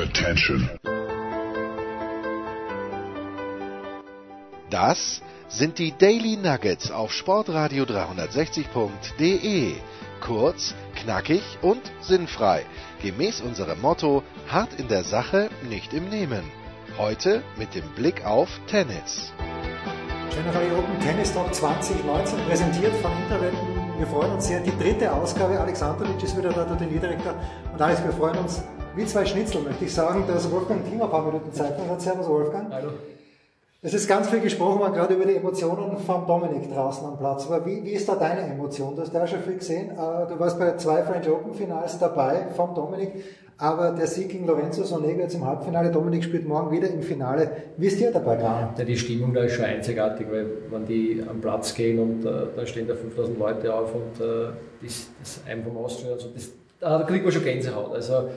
Attention. Das sind die Daily Nuggets auf Sportradio 360.de. Kurz, knackig und sinnfrei. Gemäß unserem Motto: hart in der Sache, nicht im Nehmen. Heute mit dem Blick auf Tennis. General Open Tennis Talk 2019 präsentiert von Interwetten. Wir freuen uns sehr. Die dritte Ausgabe. Alexandrovic ist wieder da, der Turnierdirektor. Und Alex, wir freuen uns wie zwei Schnitzel, möchte ich sagen, dass Wolfgang Thiem ein paar Minuten Zeit hat. Servus, Wolfgang. Hallo. Es ist ganz viel gesprochen worden, gerade über die Emotionen von Dominik draußen am Platz. Aber wie, wie ist da deine Emotion? Du hast ja schon viel gesehen. Äh, du warst bei zwei French Open Finals dabei vom Dominik. Aber der Sieg gegen Lorenzo Sonego jetzt im Halbfinale. Dominik spielt morgen wieder im Finale. Wie ist dir dabei gegangen? Ja, die Stimmung da ist schon einzigartig, weil wenn die am Platz gehen und äh, da stehen da 5000 Leute auf und äh, das, das einem vom Austria, also das, da kriegt man schon Gänsehaut. Also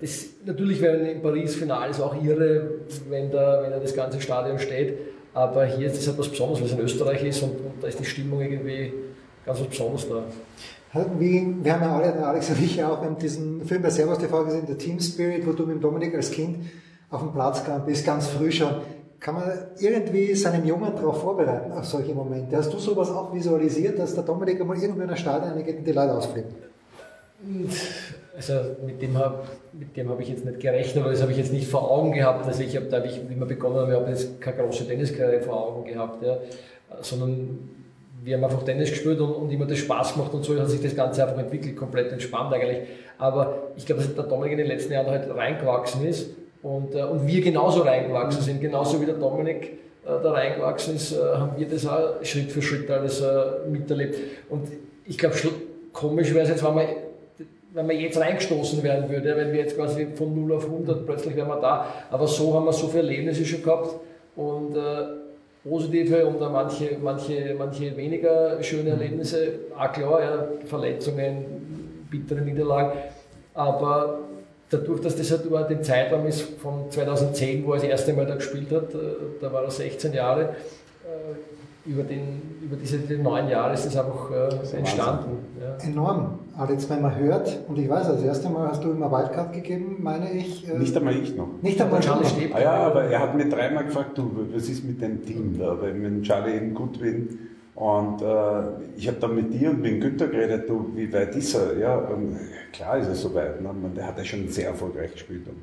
das, natürlich wäre in Paris Finale auch irre, wenn da, wenn da das ganze Stadion steht. Aber hier ist es etwas Besonderes, weil es in Österreich ist und, und da ist die Stimmung irgendwie ganz was Besonderes da. Wie, wir haben ja alle, der Alex und ich auch, wir haben diesen Film bei Servus TV gesehen, der Team Spirit, wo du mit Dominik als Kind auf dem Platz kam, bist ganz früh schon. Kann man irgendwie seinem Jungen darauf vorbereiten, auf solche Momente? Hast du sowas auch visualisiert, dass der Dominik einmal irgendwo in ein Stadion reingeht und die Leute ausflippen? Also mit dem habe hab ich jetzt nicht gerechnet, oder das habe ich jetzt nicht vor Augen gehabt. Also ich habe, da ich immer begonnen habe, ich habe jetzt keine große Tenniskarriere vor Augen gehabt, ja, sondern wir haben einfach Tennis gespielt und, und immer das Spaß gemacht und so hat sich das Ganze einfach entwickelt, komplett entspannt eigentlich. Aber ich glaube, dass der Dominik in den letzten Jahren halt reingewachsen ist und, äh, und wir genauso reingewachsen sind, genauso wie der Dominik äh, da reingewachsen ist, äh, haben wir das auch Schritt für Schritt alles äh, miterlebt. Und ich glaube, komisch wäre es jetzt, wenn man wenn man jetzt reingestoßen werden würde, wenn wir jetzt quasi von 0 auf 100 plötzlich wären wir da. Aber so haben wir so viele Erlebnisse schon gehabt und äh, positive und manche, manche, manche weniger schöne mhm. Erlebnisse. Auch klar, ja, Verletzungen, bittere Niederlagen. Aber dadurch, dass das halt über den Zeitraum ist von 2010, wo er das erste Mal da gespielt hat, äh, da war er 16 Jahre, äh, über, den, über diese neun Jahre ist das einfach äh, entstanden. Ja. Enorm. Alex, wenn man hört, und ich weiß, das erste Mal hast du ihm eine Wildcard gegeben, meine ich. Äh, nicht einmal ich noch. Nicht einmal Charlie Stepp. Ah, ja, aber er hat mir dreimal gefragt, du, was ist mit dem Team da? Weil ich mit Charlie eben gut bin. Und äh, ich habe dann mit dir und mit Günther geredet, du, wie weit ist er? Ja, und, klar ist er so weit. Ne? Der hat ja schon sehr erfolgreich gespielt. Und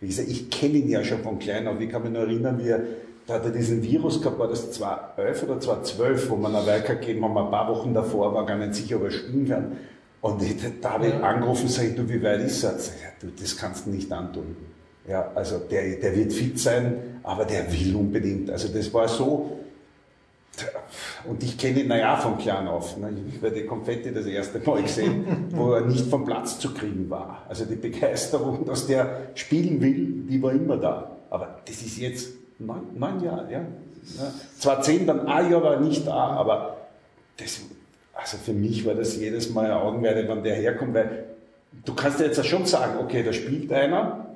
wie gesagt, ich kenne ihn ja schon von klein auf. Ich kann mich noch erinnern, wie er da hat er diesen Virus gehabt, war das 2011 oder 2012, wo man eine Weika gegeben haben, ein paar Wochen davor, war gar nicht sicher, ob er spielen kann. Und ich, da habe ich angerufen und gesagt, du, wie weit ist er? Du, das kannst du nicht antun. Ja, also der, der wird fit sein, aber der will unbedingt. Also das war so, und ich kenne ihn, naja, von klein auf. Ne? Ich werde die Konfetti das erste Mal gesehen, wo er nicht vom Platz zu kriegen war. Also die Begeisterung, dass der spielen will, die war immer da. Aber das ist jetzt neun, neun Jahre, ja. Zwar zehn, dann ein Jahr war nicht da, aber das, also für mich war das jedes Mal eine Augenweide, wenn der herkommt, weil du kannst ja jetzt schon sagen, okay, da spielt einer,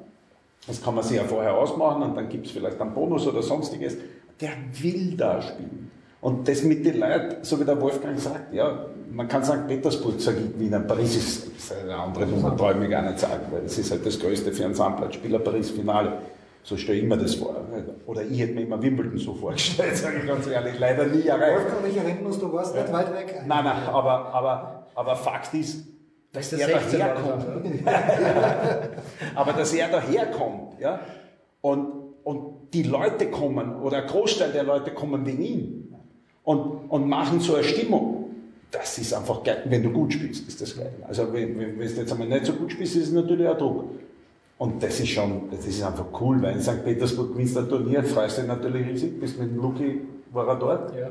das kann man sich ja vorher ausmachen und dann gibt es vielleicht einen Bonus oder sonstiges. Der will da spielen. Und das mit den Leuten, so wie der Wolfgang sagt, ja, man kann sagen, Petersburg sage ich Wiener, Paris ist, ist eine andere Nummer, träume ich gar nicht sagen, weil das ist halt das größte für einen Sandplatzspieler, Paris-Finale. So stelle ich mir das vor. Oder ich hätte mir immer Wimbledon so vorgestellt, sage ich ganz ehrlich. Leider nie erreicht. Wolfgang, ich erinnern muss, du warst nicht weit weg. Nein, nein, aber, aber, aber Fakt ist, dass er daherkommt. aber dass er daherkommt, ja, und, und die Leute kommen, oder ein Großteil der Leute kommen wegen ihm und, und machen so eine Stimmung. Das ist einfach geil. Wenn du gut spielst, ist das geil. Also, wenn, wenn, wenn du jetzt einmal nicht so gut spielst, ist es natürlich ein Druck. Und das ist schon, das ist einfach cool, weil in St. Petersburg gewinnst du ein Turnier, freust dich natürlich riesig, bist mit dem Luki, war er dort. Ja.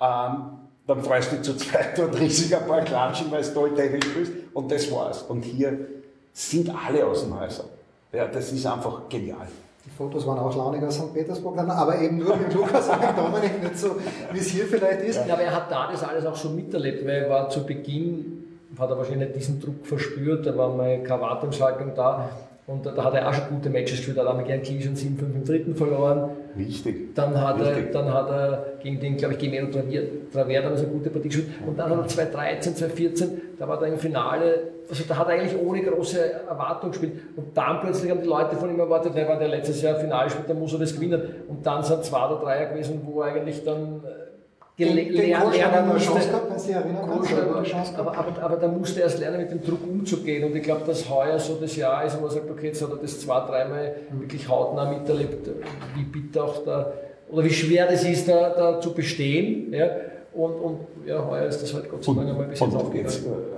Ähm, dann freust du dich zu zweit dort riesig ein paar Klatschen, weil es toll Tennis spielst. Und das war's. Und hier sind alle aus dem Häuser. Ja, das ist einfach genial. Die Fotos waren auch launig aus St. Petersburg, aber eben nur mit Lukas und mit Dominik, nicht so, wie es hier vielleicht ist. Ja, aber er hat da das alles auch schon miterlebt, weil er war zu Beginn, hat er wahrscheinlich diesen Druck verspürt, da war meine Krawattentschaltung da Und da hat er auch schon gute Matches gespielt, da hat er gern Kili schon 7-5 im dritten verloren. Wichtig. Dann hat, Wichtig. Er, dann hat er gegen den, glaube ich, Gemeno Traver damals eine gute Partie gespielt. Und dann hat er 2013, 2014, da war er im Finale, also da hat er eigentlich ohne große Erwartung gespielt. Und dann plötzlich haben die Leute von ihm erwartet, der war der letztes Jahr Finale spielt, dann muss er das gewinnen. Und dann sind zwei oder drei gewesen, wo er eigentlich dann äh, lernen, musste. Aber, aber, aber da musste er erst lernen, mit dem Druck umzugehen. Und ich glaube, dass heuer so das Jahr ist, wo man sagt, okay, jetzt hat er das zwei, dreimal wirklich hautnah miterlebt, wie bitter auch da, oder wie schwer das ist, da, da zu bestehen. Ja? Und, und ja, heuer ist das halt Gott sei Dank einmal ein bisschen aufgegangen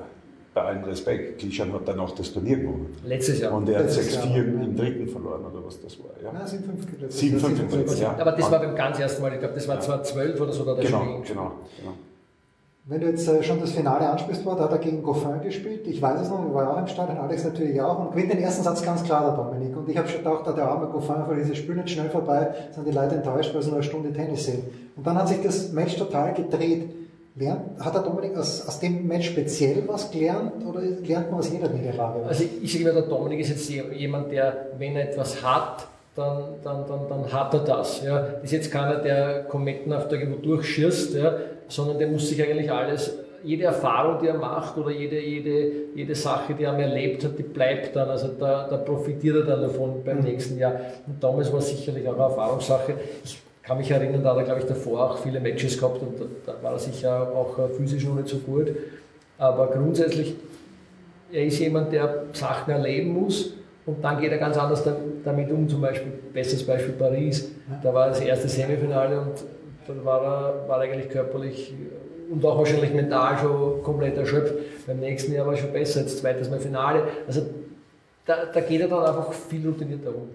bei allem Respekt, Klischan hat dann auch das Turnier gewonnen. Letztes Jahr. Und er hat 6-4 im dritten verloren, oder was das war. Ja? Nein, 7-5. 7-5, ja. Aber das war beim ganz ersten Mal, ich glaube, das war 2012 oder so, da der genau, genau, genau. Wenn du jetzt äh, schon das Finale ansprichst, da hat er gegen Goffin gespielt. Ich weiß es noch, ich war auch im Stadion, Alex natürlich auch. Und gewinnt den ersten Satz ganz klar, der Dominik. Und ich habe schon gedacht, der arme Goffin, weil dieses Spiel nicht schnell vorbei, sind die Leute enttäuscht, weil sie nur eine Stunde Tennis sehen. Und dann hat sich das Match total gedreht. Lernt, hat der Dominik aus, aus dem Match speziell was gelernt oder lernt man aus jeder Niederlage? Also ich, sage immer, der Dominik ist jetzt jemand, der, wenn er etwas hat, dann, dann, dann, dann hat er das. Ja. Das ist jetzt keiner, der kometenhaft irgendwo durchschießt, ja, sondern der muss sich eigentlich alles, jede Erfahrung, die er macht oder jede, jede, jede Sache, die er erlebt hat, die bleibt dann. Also da, da profitiert er dann davon beim mhm. nächsten Jahr. Und damals war es sicherlich auch eine Erfahrungssache. Ich kann mich erinnern, da hat er, glaube ich, davor auch viele Matches gehabt und da, war er sicher auch äh, physisch noch nicht so gut. Aber grundsätzlich, er ist jemand, der Sachen erleben muss und dann geht er ganz anders damit um. Zum Beispiel, bestes Beispiel Paris, da war das erste Semifinale und dann war er, war eigentlich körperlich und auch wahrscheinlich mental schon komplett erschöpft. Beim nächsten Jahr war er schon besser, jetzt zweites Mal Finale. Also da, da geht er dann einfach viel routinierter um.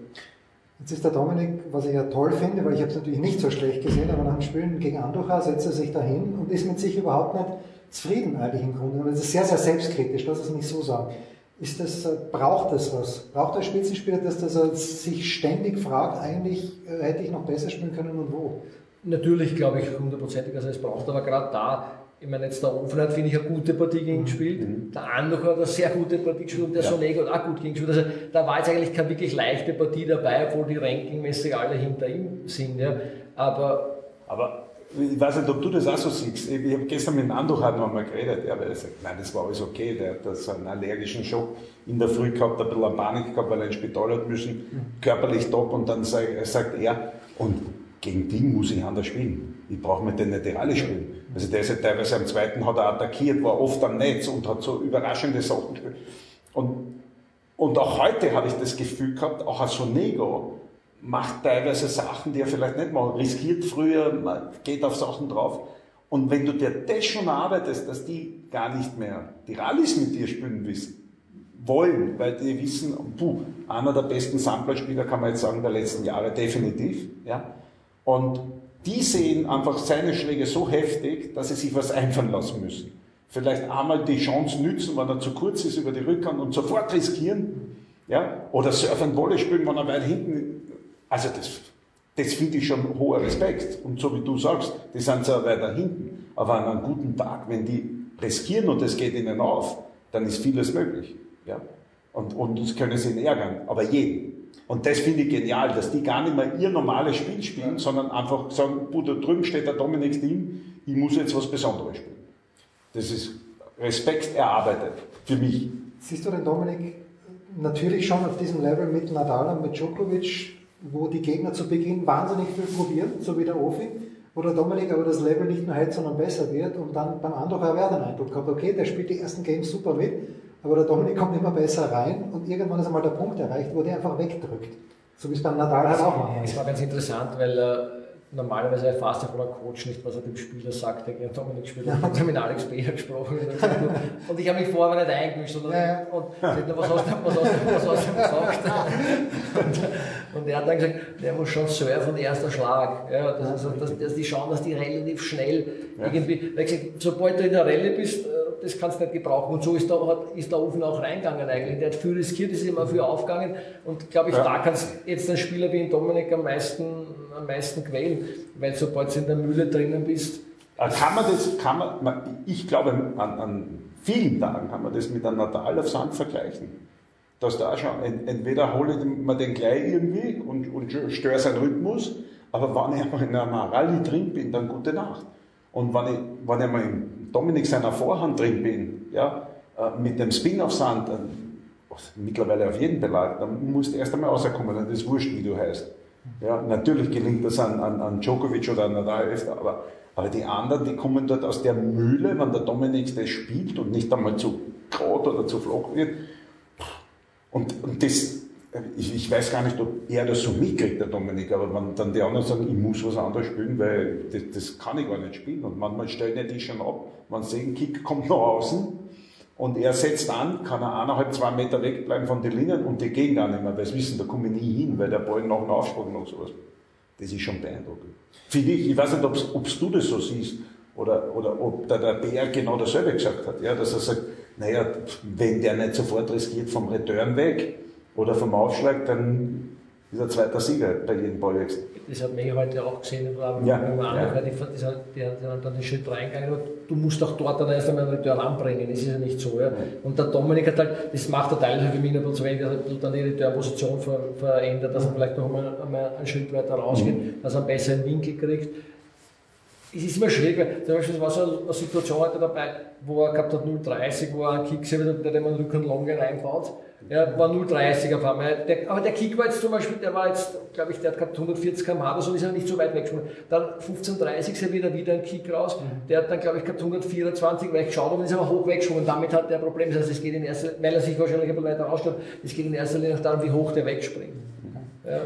Jetzt ist der Dominik, was ich ja toll finde, weil ich habe es natürlich nicht so schlecht gesehen, aber nach dem Spielen gegen Andocha setzt er sich dahin und ist mit sich überhaupt nicht zufrieden eigentlich im Grunde. Und das ist sehr, sehr selbstkritisch, lass es nicht so sagen. Ist das, äh, braucht das was? Braucht der Spitzenspieler, dass, dass er sich ständig fragt, eigentlich äh, hätte ich noch besser spielen können und wo? Natürlich glaube ich hundertprozentig, er es braucht, aber gerade da ich meine, jetzt der Ofen hat, finde ich, eine gute Partie gegen gespielt. Mhm. Der Andoch hat eine sehr gute Partie gespielt und der ja. Sonego hat auch gut gegen gespielt. Also da war jetzt eigentlich keine wirklich leichte Partie dabei, obwohl die rankingmäßig alle hinter ihm sind. Ja. Aber, aber ich weiß nicht, ob du das auch so siehst. Ich habe gestern mit dem Andoch noch einmal geredet, ja, weil er sagt, nein, das war alles okay. Der hat so einen allergischen Schock in der Früh gehabt, ein bisschen Panik gehabt, weil er ins Spital hat müssen, mhm. körperlich top und dann sagt er, und gegen die muss ich anders spielen. Ich brauche mit denen nicht die alle spielen. Also der ist ja teilweise am zweiten hat er attackiert, war oft am Netz und hat so überraschende Sachen gespielt. Und, und auch heute habe ich das Gefühl gehabt, auch als Sonego macht teilweise Sachen, die er vielleicht nicht macht, riskiert früher, geht auf Sachen drauf. Und wenn du dir das schon arbeitest, dass die gar nicht mehr die Rallyes mit dir spielen wissen, wollen, weil die wissen, puh, einer der besten Samplerspieler kann man jetzt sagen der letzten Jahre definitiv, ja. Und die sehen einfach seine Schläge so heftig, dass sie sich was einfallen lassen müssen. Vielleicht einmal die Chance nützen, wenn er zu kurz ist über die Rückhand und sofort riskieren. Ja? Oder Surfen Wolle spielen, wenn er weit hinten. Also das, das finde ich schon hoher Respekt. Und so wie du sagst, die sind zwar weiter hinten, aber an einem guten Tag, wenn die riskieren und es geht ihnen auf, dann ist vieles möglich. Ja? Und, und das können sie ihn ärgern, aber jeden. Und das finde ich genial, dass die gar nicht mehr ihr normales Spiel spielen, sondern einfach sagen, da drüben steht der Dominik Team, ich muss jetzt was Besonderes spielen. Das ist Respekt erarbeitet für mich. Siehst du den Dominik natürlich schon auf diesem Level mit Nadal und mit Djokovic, wo die Gegner zu Beginn wahnsinnig viel probieren, so wie der Ofi, wo der Dominik aber das Level nicht nur hält, sondern besser wird und dann beim habe ich den Eindruck gehabt, okay, der spielt die ersten Games super mit, aber der Dominik kommt immer besser rein und irgendwann ist einmal der Punkt erreicht, wo der einfach wegdrückt. So wie es beim Nadal halt auch manchmal Es war ganz interessant, weil äh, normalerweise erfasst der Coach nicht, was er dem Spieler sagt, der Dominik spielt. Ja. Habe mit Alex Beer gesprochen und, und ich habe mich vorher nicht eingemischt sondern, ja, ja. und gesagt, was hast du, was hast du, was hast du gesagt? und, er hat dann gesagt, der muss schon surfen, erster Schlag. Ja, das, also, dass, dass die schauen, dass die relativ schnell irgendwie, weil gesagt, sobald du in der Rallye bist, äh, das kannst du nicht gebrauchen. Und so ist der, ist der Ofen auch reingegangen eigentlich. Der hat viel riskiert, ist immer viel aufgegangen. Und glaube ich, ja. da kannst jetzt ein Spieler wie in Dominik am meisten, am meisten quälen, weil sobald du in der Mühle drinnen bist. Äh, kann man das, kann man, ich glaube, an, an vielen Tagen kann man das mit einem Natal auf Sand vergleichen. Dass da schon, entweder hole ich mir den gleich irgendwie und, und störe seinen Rhythmus, aber wenn ich mal in einer Rallye drin bin, dann gute Nacht. Und wenn ich, wenn ich mal in Dominik seiner Vorhand drin bin, ja, äh, mit dem Spin auf Sand, mittlerweile auf jeden Belag, dann musst du erst einmal rauskommen, dann ist wurscht, wie du heißt. Ja, natürlich gelingt das an, an, an Djokovic oder an Nadal öfter, aber, aber die anderen, die kommen dort aus der Mühle, wenn der Dominik das spielt und nicht einmal zu grad oder zu flach wird. Und, und das, ich, ich, weiß gar nicht, ob er das so mitkriegt, der Dominik, aber wenn dann die anderen sagen, ich muss was anderes spielen, weil das, das kann ich gar nicht spielen. Und manchmal stellen die schon ab, man sehen, Kick kommt nach außen und er setzt an, kann er eineinhalb, zwei Meter wegbleiben von den Linien und die gehen gar nicht mehr, weil sie wissen, da komme ich nie hin, weil der Ball nach dem Aufschlag noch sowas. Das ist schon beeindruckend. Finde ich, ich weiß nicht, ob du das so siehst oder, oder ob da der Bär genau dasselbe gesagt hat, ja, dass er sagt, naja, wenn der nicht sofort riskiert vom Return weg oder vom Aufschlag, dann ist er zweiter Sieger bei jedem Ballwechsel. Das hat man heute auch gesehen, das war ja, ja. die, die, die, haben dann den Schritt reingegangen, aber du musst auch dort dann erst einmal einen Return anbringen, das ist ja nicht so. Ja. Und der Dominik hat halt, das macht er teilweise für mich nicht so wenig, dass er dann die Returnposition ver, verändert, dass er vielleicht noch einmal, einmal einen Schritt weiter rausgeht, mhm. dass er einen besseren Winkel kriegt. Es ist immer schwierig, weil zum Beispiel war so eine Situation heute dabei, wo er gehabt hat 0,30, wo er einen Kick gesehen hat, der dem einen Rücken Longe reinbaut. Er war 0,30 auf einmal. Der, aber der Kick war jetzt zum Beispiel, der war jetzt, glaube ich, der hat gehabt 140 km/h oder so, ist er nicht so weit weggesprungen. Dann 15,30 ist er wieder, wieder ein Kick raus. Mhm. Der hat dann, glaube ich, gehabt 124, weil ich geschaut habe, ist aber hoch weggesprungen. Damit hat der Problem, das heißt, es geht in erster, weil er sich wahrscheinlich ein bisschen weiter rausstellt, es geht in erster Linie darum, wie hoch der wegspringt. Mhm. Ja,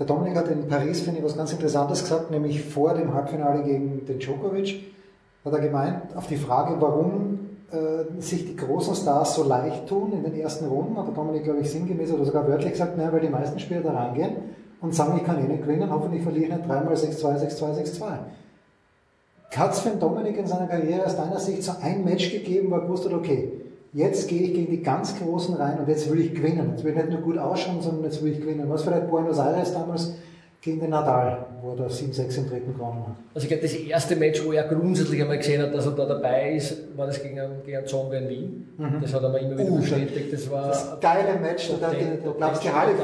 der Dominik hat in Paris, finde ich, was ganz Interessantes gesagt, nämlich vor dem Halbfinale gegen den Djokovic, hat er gemeint, auf die Frage, warum äh, sich die großen Stars so leicht tun in den ersten Runden, hat der Dominik, glaube ich, sinngemäß oder sogar wörtlich gesagt, naja, weil die meisten Spieler da reingehen und sagen, ich kann eh nicht gewinnen, hoffentlich verliere ich nicht dreimal 6-2, 6-2, 6-2. Hat es für Dominik in seiner Karriere aus deiner Sicht so ein Match gegeben, wo er gewusst hat, okay, jetzt gehe ich gegen die ganz Großen rein und jetzt will ich gewinnen. Jetzt will ich nicht nur gut ausschauen, sondern jetzt will ich gewinnen. Was vielleicht Buenos Aires damals gegen den Nadal, wo er 7-6 im dritten gewonnen hat. Also ich glaube, das erste Match, wo er grundsätzlich einmal gesehen hat, dass er da dabei ist, war das gegen, gegen Zonga in Wien. Mhm. Das hat er mir immer wieder uh, bestätigt. Das war das geile Match, da glaubst du, Halle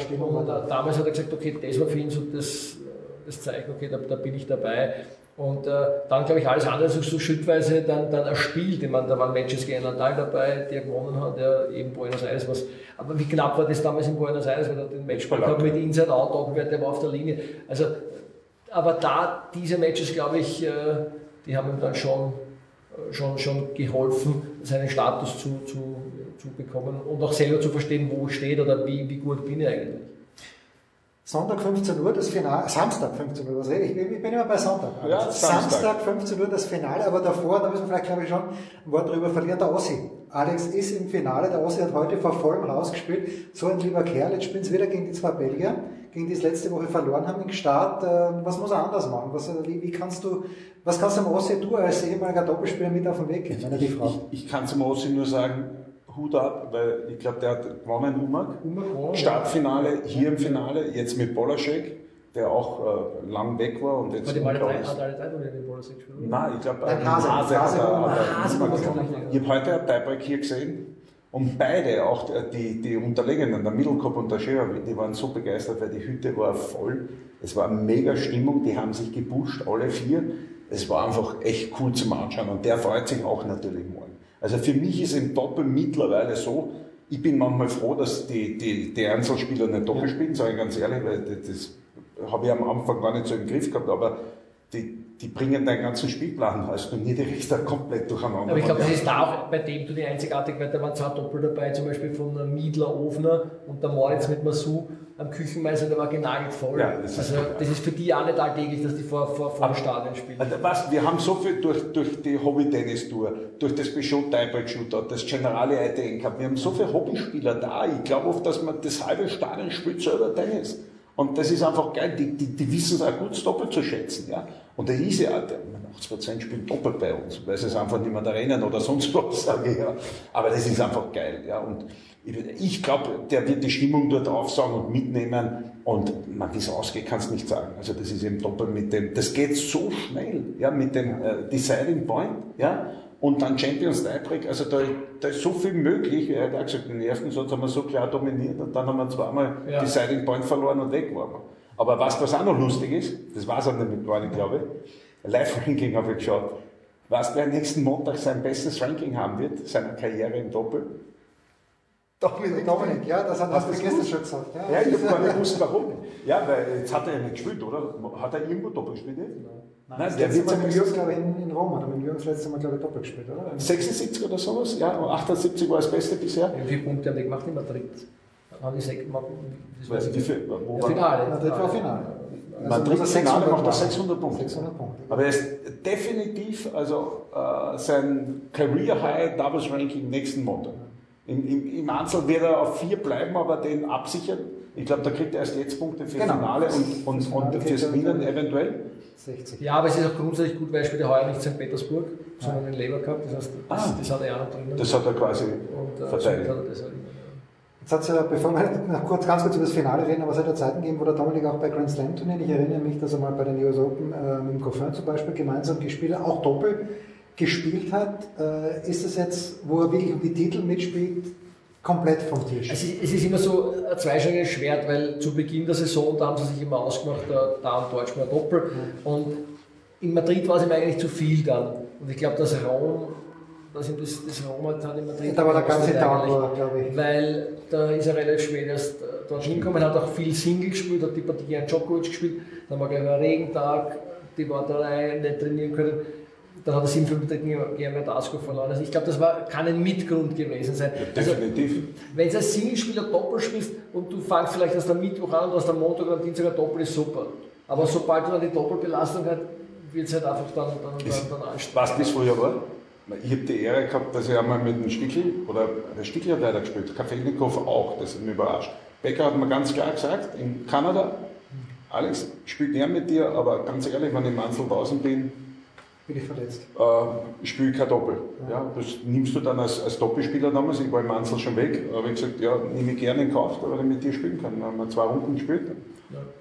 Stimmung. Und damals hat er gesagt, okay, das war für ihn so das, das Zeichen, okay, da, da bin ich dabei. Und äh, dann, glaube ich, alles andere so, so schrittweise dann, dann erspielt. Ich meine, da waren Matches gegen Nadal dabei, der gewonnen hat, der eben Buenos Aires was. Aber wie knapp war das damals in Buenos Aires, weil er den Match gehabt mit Inside-Out, der war auf der Linie. Also, aber da, diese Matches, glaube ich, äh, die haben ihm dann schon, äh, schon, schon geholfen, seinen Status zu, zu, zu bekommen und auch selber zu verstehen, wo steht oder wie, wie gut bin ich eigentlich. Sonntag 15 Uhr das Finale, Samstag 15 Uhr, was rede ich? Ich bin immer bei Sonntag. Ja, Samstag. Samstag 15 Uhr das Finale, aber davor, da müssen wir vielleicht glaube ich schon ein Wort drüber verlieren, der Ossi. Alex ist im Finale, der Ossi hat heute vor vollem Haus gespielt, so ein lieber Kerl, jetzt spielen sie wieder gegen die zwei Belgier, gegen die es letzte Woche verloren haben im Start. Äh, was muss er anders machen? Was, wie, wie kannst du, was kannst du dem Ossi, du als ehemaliger Doppelspieler mit auf den Weg wenn er die fragt? Ich, ich kann zum Ossi nur sagen, Hut ab, weil ich glaube, der hat gewonnen in Umag. Startfinale, hier im Finale, jetzt mit Bolaschek, der auch äh, lang weg war. Und jetzt war die mal drei, hat alle drei mit Bolaschek gespielt? Nein, ich glaube, ein Hase, Hase, Hase, Hase, Ich habe heute ein Tiebreak hier gesehen. Und beide, auch die, die Unterlegenen, der Mittelkopf und der Scherer, die waren so begeistert, weil die Hütte war voll. Es war eine mega Stimmung, die haben sich gepusht, alle vier. Es war einfach echt cool zum Anschauen und der freut sich auch natürlich morgen. Also für mich ist im Doppel mittlerweile so, ich bin manchmal froh, dass die, die, die Einzelspieler nicht Doppel spielen, sage ich ganz ehrlich, weil das, das habe ich am Anfang gar nicht so im Griff gehabt, aber die, die bringen deinen ganzen Spielplan als Turnierrichter komplett durcheinander. Aber ich glaube, das ist da auch bei dem du die einzigartig, weil da waren zwei Doppel dabei, zum Beispiel von Miedler Ofner und der Moritz mit Masu am Küchenmeister, der war genagelt voll. Ja, das also das ist für die auch nicht alltäglich, dass die vor, vor, vor dem Stadion spielen. Also, was, wir haben so viel durch, durch die Hobby-Tennis-Tour, durch das Bishop Tiebreak Shootout, das Generale ITN Cup, wir haben so viele Hobbyspieler da. Ich glaube oft, dass man das halbe Stadion spielt selber Tennis. Und das ist einfach geil. Die, die, die wissen es auch gut doppelt zu schätzen. Ja? Und der ist ja, der 80% spielen doppelt bei uns, weil sie es einfach nicht mehr da rennen oder sonst was, sage ich ja. Aber das ist einfach geil. Ja? Und ich glaube, der wird die Stimmung dort aufsagen und mitnehmen. Und man, wie es ausgeht, kann es nicht sagen. Also das ist eben doppelt mit dem, das geht so schnell, ja, mit dem äh, Deciding Point, ja. und dann Champions Tiebreak. Also da, da ist so viel möglich. Er hat gesagt, den ersten Satz haben wir so klar dominiert und dann haben wir zweimal Ja. Deciding Point verloren und weg waren wir. Aber was, was auch noch lustig ist, das war es auch nicht gar nicht, glaube ich. Live-Ranking habe ich geschaut. Du, wer nächsten Montag sein bestes Ranking haben wird, seiner Karriere im Doppel? Dominik, Dominik, ja, das hat gestern gewusst? schon gesagt. Ja, Ja, ich habe gar nicht gewusst, warum. Ja, weil jetzt hat er ja nicht gespielt, oder? Hat er irgendwo Doppel gespielt? jetzt? Nein, Das der letzte wird Mal sein mit Jürgen, glaube ich, in, in Rom, hat er mit Jürgen das letzte Mal, glaube ich, doppelt gespielt, oder? 76 oder sowas, ja, und 78 war das Beste bisher. Wie viele Punkte haben die gemacht in Madrid? Haben die sechs gemacht? Das weiß ich Wie nicht. viel, wo Ja, war Finale. Madrid war Finale. Also Madrid er Finale 600 macht er machen. 600 Punkte. 600 Punkte. Aber er ist definitiv also äh, sein Career High Doubles Ranking nächsten Montag. Im, im, Im Einzel wird er auf vier bleiben, aber den absichern. Ich glaube, da kriegt er erst jetzt Punkte für Genau. Finale und, Fürs und, Finale und fürs Winnen eventuell. 60. Ja, aber es ist auch grundsätzlich gut, weil er spielt ja heuer nicht St. Petersburg, sondern in Lever Cup. Das heißt, das, Ah. das hat er auch noch drinnen. Das hat er quasi Und äh, verteidigt. hat er das auch immer. Jetzt hat es ja, bevor wir noch kurz, ganz kurz über das Finale reden, aber es hat ja Zeiten gegeben, wo der Dominik auch bei Grand Slam Turnieren, ich erinnere mich, dass er mal bei den US Open äh, mit dem Goffin zum Beispiel gemeinsam gespielt hat, auch Doppel gespielt hat. Äh, ist es jetzt, wo er wirklich um die Titel mitspielt, komplett vom Tisch? Es ist, es ist immer so ein zweischneidiges Schwert, weil zu Beginn der Saison, da haben sie sich immer ausgemacht, da, da und Deutsch mal Doppel. Und in Madrid war es ihm eigentlich zu viel dann. Und ich glaube, dass Rom, dass ihm das, das Rom hat dann in Madrid. Da war der ganze Tag, war, glaube ich. Weil da ist er relativ spät erst äh, dorthin gekommen, hat auch viel Single gespielt, hat die Partie gegen Djokovic gespielt, dann war gleich ein Regentag, die Warterei nicht trainieren können. Dann hat er 7 5 gegen Verdasco verloren. Also ich glaube, das war, kann ein Mitgrund gewesen sein. Also, Definitiv. wenn du als Singlespieler Doppel spielst und du fangst vielleicht erst am Mittwoch an und hast am Montag oder am Dienstag ein Doppel, ist super. Aber sobald du dann die Doppelbelastung hast, wird es halt einfach dann, dann, Ist- dann, dann anstrengend. Was das früher war? Ich habe die Ehre gehabt, dass ich einmal mit dem Stickel, oder der Stickel hat leider gespielt, Kafelnikov auch, das hat mich überrascht. Becker hat mir ganz klar gesagt, in Kanada, Alex, ich spiele gern mit dir, aber ganz ehrlich, wenn ich im Einzel draußen bin, Bin ich verletzt. äh, spiele kein Doppel. Ja, das nimmst du dann als, als Doppelspieler damals, ich war im Einzel schon weg, aber ich gesagt, ja, nehme ich gerne in Kauf, weil ich mit dir spielen kann. Dann haben wir zwei Runden gespielt,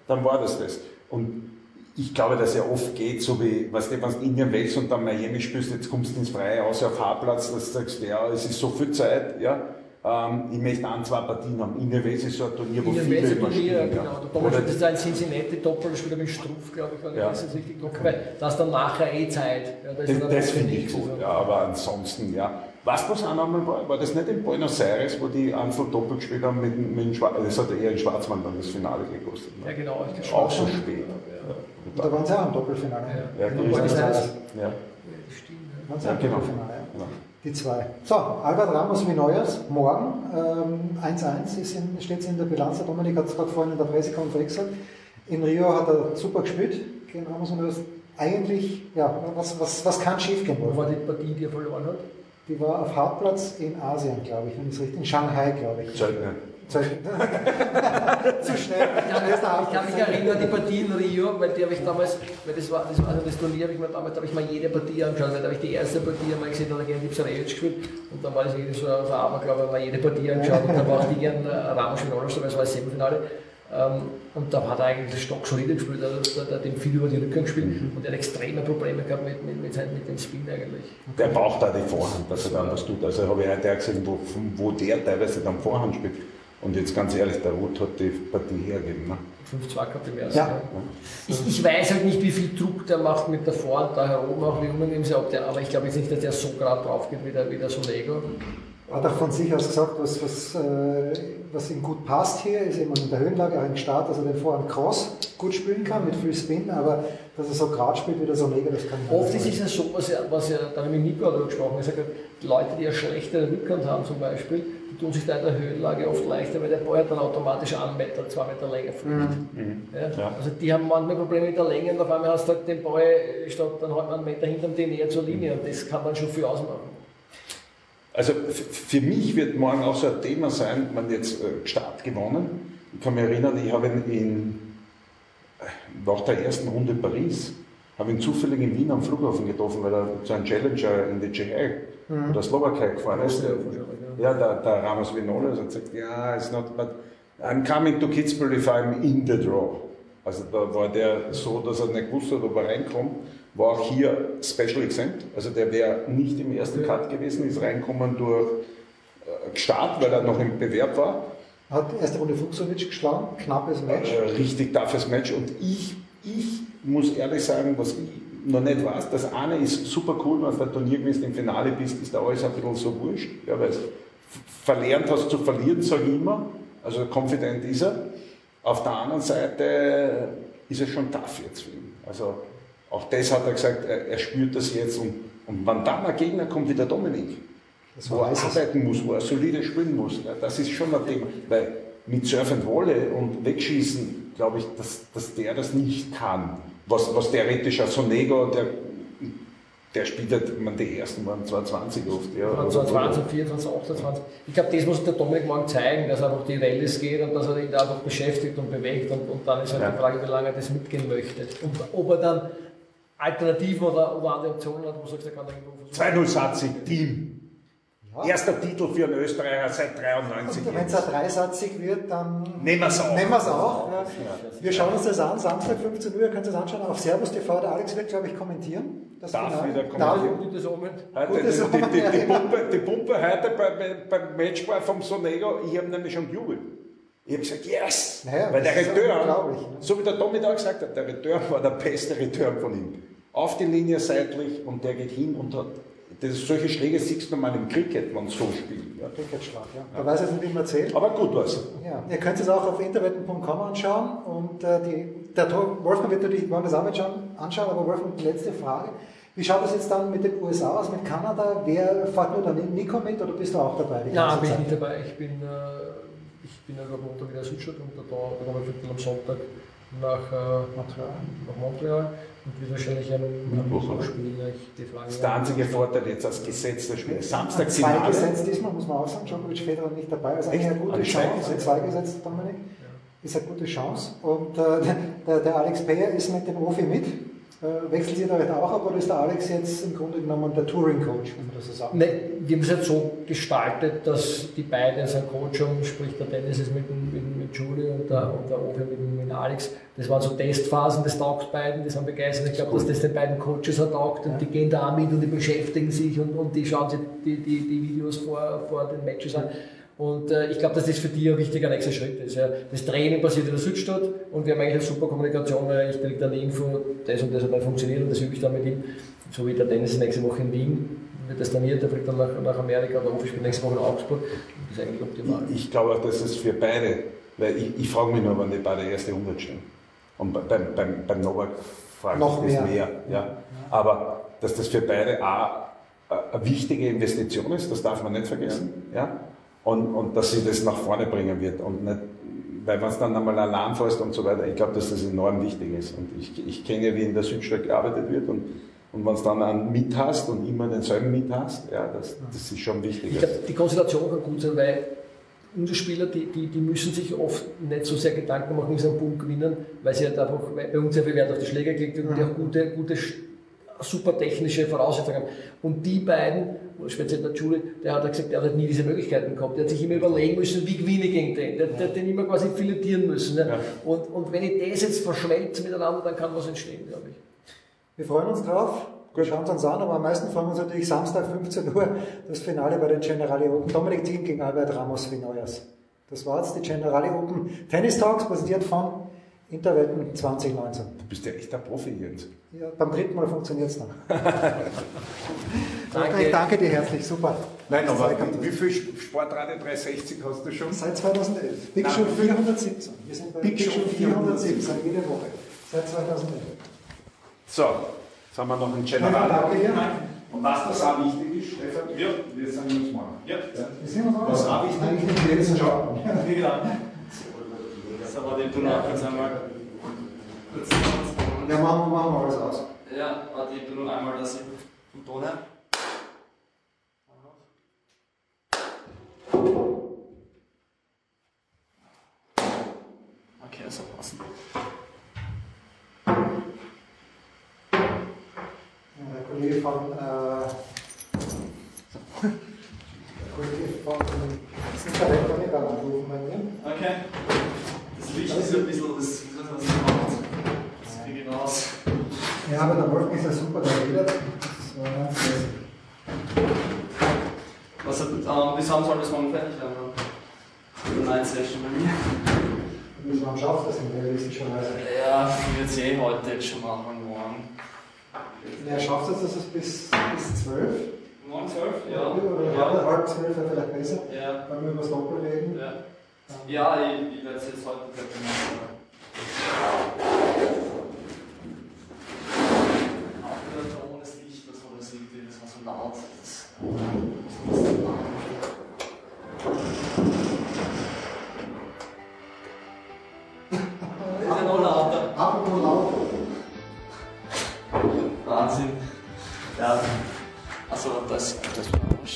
dann war das das. Und ich glaube, dass er oft geht, so wie, weißt du, wenn du Indien wächst und dann Miami spielst, jetzt kommst du ins Freie aus auf Haarplatz, dass du sagst, ja, es ist so viel Zeit, ja, ich möchte ein, zwei Partien haben. Indian Wells ist so ein Turnier, wo In viele Welser immer Turnier, spielen. genau. ja. Der Doppel Oder das ist ein Cincinnati Doppel, das spielt er mit Struff, glaube ich, wenn Ja. ich das richtig gucke. Weil da ist dann nachher eh Zeit. Ja, da ist Das, das auch finde ich gut, ja, aber ansonsten, ja. Was das auch nochmal war, war das nicht in Buenos Aires, wo die Einzel doppelt gespielt haben mit, dem- mit dem Schwarz, das hat eher in Schwarzmann dann das Finale gekostet. Ja, Ne? genau. Ich Auch so spät. Ja, da waren sie auch im Doppelfinale. Ja, In gut. Buenos Aires. Ja. ja, das stimmt. Ja. Waren sie Ja, auch im genau. Doppelfinale, ja. Genau. Die zwei. So, Albert Ramos wie Neuers, morgen ähm, 1-1 ist in- steht in der Bilanz. Der Dominik hat es gerade vorhin in der Pressekonferenz gesagt. In Rio hat er super gespielt gegen Ramos und Neuers. Eigentlich, ja, was, was, was kann schief gehen? Wo war die Partie, die er verloren hat? Die war auf Hartplatz in Asien, glaube ich, wenn ich es richtig, in Shanghai, glaube ich. Nicht. Zu schnell. Ich kann, ich kann mich erinnern, die Partie in Rio, weil die habe ich damals, weil das war das, war, also das Turnier, habe ich mir damals, da habe ich mal jede Partie angeschaut, weil da habe ich die erste Partie einmal gesehen, da hat er gegen Lipsarevic gespielt und dann war das irgendwie so ein so ein Aberglaube, habe ich mal jede Partie angeschaut und dann war auch die gegen äh, Ramos in weil es war das Semifinale. Ähm, und da hat er eigentlich das Stock solide gespielt, also der hat dem viel über die Rückgang gespielt und er hat extreme Probleme gehabt mit, mit, mit, mit dem Spin eigentlich. Der braucht da die Vorhand, dass er dann was tut. Also habe ich heute auch gesehen, wo, wo der teilweise dann Vorhand spielt. Und jetzt ganz ehrlich, der Ruth hat die Partie hergegeben. Ne? 5-2 gehabt im ersten. Ja. Ja. Ich, ich weiß halt nicht, wie viel Druck der macht mit der Vorhand da herum, auch wie unangenehm sie ob der, aber ich glaube jetzt nicht, dass der so gerade drauf geht wie der, wie der Sonego. Hat auch von sich aus gesagt, was, was, äh, was ihm gut passt hier, ist eben in der Höhenlage, auch im Start, dass er den Vorhand Cross gut spielen kann, mit viel Spin, aber dass er so gerade spielt wie der Sonega, das kann Oft ist es ja so, was ja, was ja da habe ich mit Nico darüber gesprochen, er sagt, die Leute, die eine schlechtere Rückhand haben zum Beispiel, die tun sich da in der Höhenlage oft leichter, weil der Ball dann automatisch einen Meter, zwei Meter länger fliegt. Ja? Ja. Also die haben manchmal Probleme mit der Länge und auf einmal hast du halt den Ball, statt dann halt einen Meter hinterm den näher zur Linie und das kann dann schon viel ausmachen. Also für mich wird morgen auch so ein Thema sein, man jetzt äh, Start gewonnen. Ich kann mich erinnern, ich habe ihn in, äh, nach der ersten Runde Paris, habe ihn zufällig in Wien am Flughafen getroffen, weil er zu einem Challenger in die Tschechei oder Slowakei gefahren ist. Ja, der, der Ramos Vinolas hat gesagt, ja, it's not, but I'm coming to Kitzbühel if I'm in the draw. Also da war der so, dass er nicht gewusst hat, ob er reinkommt. war auch hier Special Exempt, also der wäre nicht im ersten Cut gewesen, ist reinkommen durch äh, Start, weil er noch im Bewerb war. Hat erste Runde Fuchsovic geschlagen, knappes Match. Äh, richtig toughes Match und ich, ich muss ehrlich sagen, was ich noch nicht weiß, das eine ist super cool, wenn du ein Turnier gewesen im Finale bist, ist da alles ein bisschen so wurscht, ja, weil verlernt hast zu verlieren, sage ich immer, also confident ist er. Auf der anderen Seite ist es schon tough jetzt für ihn. Also auch das hat er gesagt, er, er spürt das jetzt und, und wenn dann ein Gegner kommt wie der Dominik, wo er arbeiten muss, wo er solide spielen muss, ja, das ist schon ein Thema, weil mit Surf and Wolle und Wegschießen, glaube ich, dass, dass der das nicht kann. Was, was theoretisch ein Sonego, der, der spielt halt, man, die ersten waren 220 oft. Ja, 220, 24, 28. Ich glaube, das muss der Dominik morgen zeigen, dass er einfach die Rallys geht und dass er ihn da einfach beschäftigt und bewegt und, und dann ist halt ja. die Frage, wie lange er das mitgehen möchte. Und ob er dann Alternativen oder, oder andere Optionen hat, wo er sagt, er kann irgendwo 2-0 Satzig, Team. Ja. Erster Titel für einen Österreicher seit 93 Und wenn es ein dreisatzig wird, dann nehmen wir es auch. Nehmen auch. Ja. Wir schauen uns das an, Samstag 15 Uhr, ihr könnt es anschauen auf Servus TV. Der Alex wird, glaube ich, kommentieren. Das Darf Finale. wieder kommentieren. Gutes Omen. Gutes die, die, die, die, Pumpe, die Pumpe heute beim, beim Matchball vom Sonego, ich habe nämlich schon gejubelt. Ich habe gesagt, yes! Naja, Weil der Return, so wie der Tommy da gesagt hat, der Return war der beste Return von ihm. Auf die Linie seitlich und der geht hin und hat das, solche Schläge siehst du mal im Cricket, wenn man so spielt. Ja. Cricketschlag, ja. Da weiß ich nicht, wie man erzählt. Aber gut was. Ja. Ihr könnt es auch auf interwetten.com anschauen und äh, die, der Wolfgang wird natürlich, wollen wir es auch mit anschauen, aber Wolfgang, die letzte Frage. Wie schaut das jetzt dann mit den USA aus, mit Kanada? Wer fährt nur dann Nico mit oder bist du auch dabei? Nein, bin ich nicht dabei. Ich bin, äh, ich bin ja am Montag wieder in Südstadt und da, da kommen wir am Sonntag nach, äh, Montreal. nach Montreal wird wahrscheinlich ein Woche spielen. Die Frage das ist der einzige Vorteil jetzt als gesetzter Spieler. Samstag Zwei Finale. gesetzt diesmal, muss man auch sagen. Djokovic Federer nicht dabei. Also eigentlich eine gute Chance. Zwei gesetzt, Dominik. Ja. Ist eine gute Chance. Und äh, der, der Alex Bayer ist mit dem Profi mit. Äh, wechseln Sie da halt auch ab oder ist der Alex jetzt im Grunde genommen der Touring-Coach, wenn man das so sagt? Nee, wir haben es jetzt so gestaltet, dass die beiden seinen Coach haben, sprich der Dennis ist mit, mit, mit Julie und der, und der Ovi mit, mit Alex. Das waren so Testphasen, das taugt beiden, das haben begeistert. Ich glaube, dass das den beiden Coaches hat taugt und die gehen da auch mit und die beschäftigen sich und, und die schauen sich die, die, die Videos vor, vor den Matches an. Und äh, ich glaube, dass das für die ein wichtiger nächster Schritt ist. Ja. Das Training passiert in der Südstadt und wir haben eigentlich eine super Kommunikation, weil ich kriege dann die Info, das und das hat dann funktioniert und das übe ich dann mit ihm. So wie der Dennis nächste Woche in Wien wird das trainiert, der fliegt dann nach, nach Amerika, der Hof spielt nächste Woche in Augsburg. Das ist eigentlich optimal. Ich, ich glaube auch, dass es für beide, weil ich, ich frage mich nur, wann die beide erste 100 stehen. Und beim, beim, beim Novak frage ich das mehr. mehr ja. Aber dass das für beide auch eine wichtige Investition ist, das darf man nicht vergessen. Ja und, und dass sie das nach vorne bringen wird und nicht, weil wenn es dann einmal Alarm fährst und so weiter, ich glaube, dass das enorm wichtig ist und ich, ich kenne ja, wie in der Südstadt gearbeitet wird und und wenn du dann einen mit hast und immer denselben mit hast, ja, das, das ist schon wichtig. Ich glaube, die Konstellation kann gut sein, weil unsere Spieler, die, die, die müssen sich oft nicht so sehr Gedanken machen, wie sie einen Punkt gewinnen, weil sie halt einfach, bei uns sehr viel Wert auf die Schläger gelegt wird und die auch gute, gute super technische Voraussetzungen haben. Und die beiden, speziell der Julie, der hat gesagt, der hat nie diese Möglichkeiten gehabt. Der hat sich immer überlegen müssen, wie gewinne ich gegen den. Der, der hat den immer quasi filetieren müssen. Ja. Ja. Und, und wenn ich das jetzt verschmelze miteinander, dann kann was entstehen, glaube ich. Wir freuen uns drauf. Wir schauen uns an, aber am meisten freuen wir uns natürlich Samstag 15 Uhr das Finale bei den Generali Open. Dominik Thiem gegen Albert Ramos Vinoyas. Das war jetzt die Generali Open Tennis Talks, präsentiert von Interwetten 2019. Du bist ja echt ein Profi, Jens. Ja, beim dritten Mal funktioniert es dann. danke. Ich danke dir herzlich, super. Nein, aber wie viel Sportradio 360 hast du schon? Seit 2011. Big Show 417. Wir sind bei Big, Big Show 417, jede Woche. Seit 2011. So, jetzt haben wir noch ein General. Und was das auch wichtig ist, Stefan, ja, wir sagen uns morgen. Ja. Wir sehen uns morgen. Was auch wichtig ist, Ciao. Ja, das aber den Tunnel jetzt einmal kurz Ja, machen, machen wir alles aus. Ja, warte, ich tue noch einmal das vom Ton her. Okay, das soll passen. Kollege von, äh, Kollege von Internet bei mir. Okay. Das Licht ist ein bisschen, das, was ich macht. Das kriege ich raus. Ja, aber der Wolfgang ist ja super, der redet. Das war ganz ähm, bis wann soll das morgen fertig werden? Die Night Session bei mir. Bis wann schafft das denn realistischerweise? Ja, es eh heute jetzt schon machen. Ja, schafft es, dass es bis, bis 12? Morgen 12? Oder Ja. halb 12 wäre vielleicht besser, Ja. weil wir über das Doppel reden. Ja. Ja, ich, ich werde es jetzt heute fertig